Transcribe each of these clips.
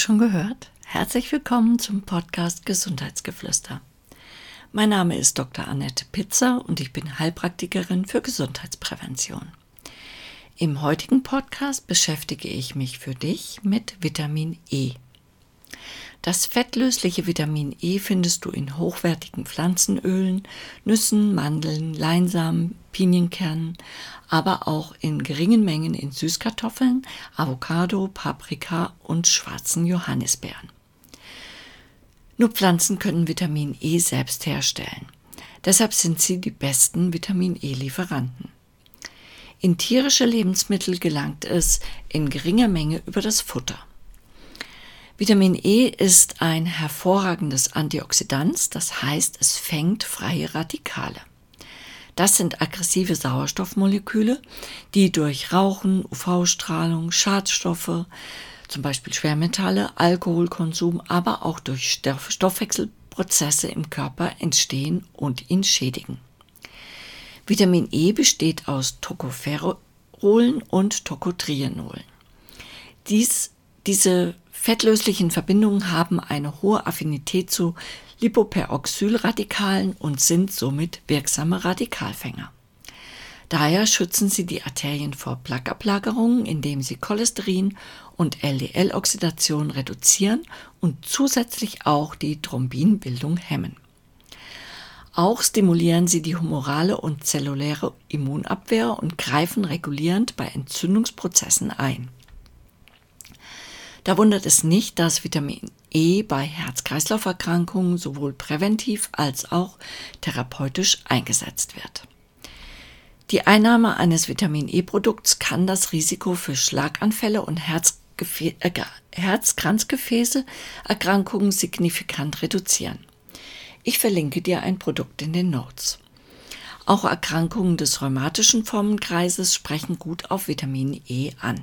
schon gehört? Herzlich willkommen zum Podcast Gesundheitsgeflüster. Mein Name ist Dr. Annette Pitzer und ich bin Heilpraktikerin für Gesundheitsprävention. Im heutigen Podcast beschäftige ich mich für dich mit Vitamin E. Das fettlösliche Vitamin E findest du in hochwertigen Pflanzenölen, Nüssen, Mandeln, Leinsamen, Pinienkernen, aber auch in geringen Mengen in Süßkartoffeln, Avocado, Paprika und schwarzen Johannisbeeren. Nur Pflanzen können Vitamin E selbst herstellen. Deshalb sind sie die besten Vitamin E-Lieferanten. In tierische Lebensmittel gelangt es in geringer Menge über das Futter. Vitamin E ist ein hervorragendes Antioxidant, das heißt, es fängt freie Radikale. Das sind aggressive Sauerstoffmoleküle, die durch Rauchen, UV-Strahlung, Schadstoffe, zum Beispiel Schwermetalle, Alkoholkonsum, aber auch durch Stoffwechselprozesse im Körper entstehen und ihn schädigen. Vitamin E besteht aus Tocopherolen und Tocotrienolen. Dies, diese Fettlöslichen Verbindungen haben eine hohe Affinität zu Lipoperoxylradikalen und sind somit wirksame Radikalfänger. Daher schützen sie die Arterien vor Plaqueablagerungen, indem sie Cholesterin und LDL-Oxidation reduzieren und zusätzlich auch die Thrombinbildung hemmen. Auch stimulieren sie die humorale und zelluläre Immunabwehr und greifen regulierend bei Entzündungsprozessen ein. Da wundert es nicht, dass Vitamin E bei Herz-Kreislauf-Erkrankungen sowohl präventiv als auch therapeutisch eingesetzt wird. Die Einnahme eines Vitamin E-Produkts kann das Risiko für Schlaganfälle und äh, Herzkranzgefäße-Erkrankungen signifikant reduzieren. Ich verlinke dir ein Produkt in den Notes. Auch Erkrankungen des rheumatischen Formenkreises sprechen gut auf Vitamin E an.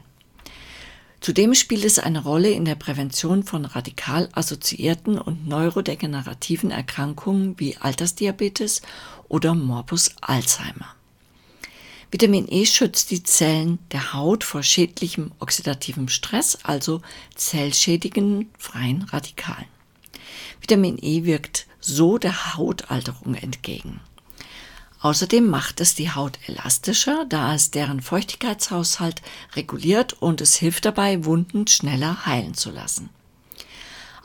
Zudem spielt es eine Rolle in der Prävention von radikal assoziierten und neurodegenerativen Erkrankungen wie Altersdiabetes oder Morbus Alzheimer. Vitamin E schützt die Zellen der Haut vor schädlichem oxidativem Stress, also zellschädigenden freien Radikalen. Vitamin E wirkt so der Hautalterung entgegen. Außerdem macht es die Haut elastischer, da es deren Feuchtigkeitshaushalt reguliert und es hilft dabei, Wunden schneller heilen zu lassen.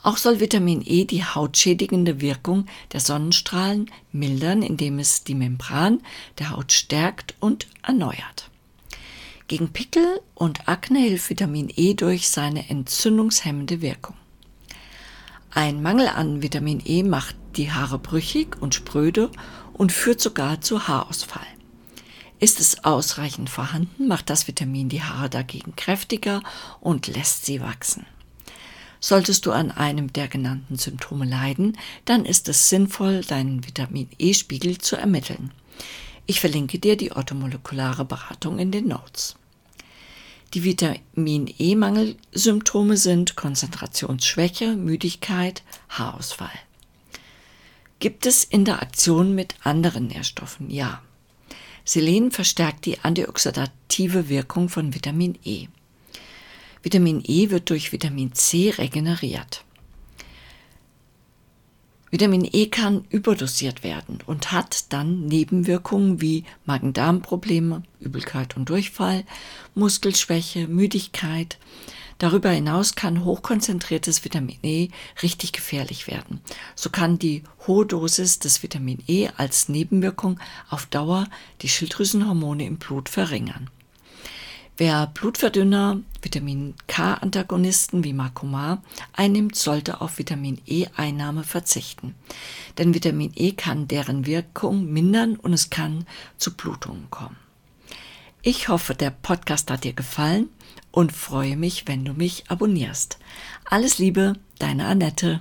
Auch soll Vitamin E die hautschädigende Wirkung der Sonnenstrahlen mildern, indem es die Membran der Haut stärkt und erneuert. Gegen Pickel und Akne hilft Vitamin E durch seine entzündungshemmende Wirkung. Ein Mangel an Vitamin E macht die Haare brüchig und spröde und führt sogar zu Haarausfall. Ist es ausreichend vorhanden, macht das Vitamin die Haare dagegen kräftiger und lässt sie wachsen. Solltest du an einem der genannten Symptome leiden, dann ist es sinnvoll, deinen Vitamin E-Spiegel zu ermitteln. Ich verlinke dir die orthomolekulare Beratung in den Notes. Die Vitamin E-Mangelsymptome sind Konzentrationsschwäche, Müdigkeit, Haarausfall. Gibt es Interaktionen mit anderen Nährstoffen? Ja. Selen verstärkt die antioxidative Wirkung von Vitamin E. Vitamin E wird durch Vitamin C regeneriert. Vitamin E kann überdosiert werden und hat dann Nebenwirkungen wie Magen-Darm-Probleme, Übelkeit und Durchfall, Muskelschwäche, Müdigkeit, Darüber hinaus kann hochkonzentriertes Vitamin E richtig gefährlich werden. So kann die hohe Dosis des Vitamin E als Nebenwirkung auf Dauer die Schilddrüsenhormone im Blut verringern. Wer Blutverdünner, Vitamin K-Antagonisten wie Makoma einnimmt, sollte auf Vitamin E-Einnahme verzichten. Denn Vitamin E kann deren Wirkung mindern und es kann zu Blutungen kommen. Ich hoffe, der Podcast hat dir gefallen und freue mich, wenn du mich abonnierst. Alles Liebe, deine Annette.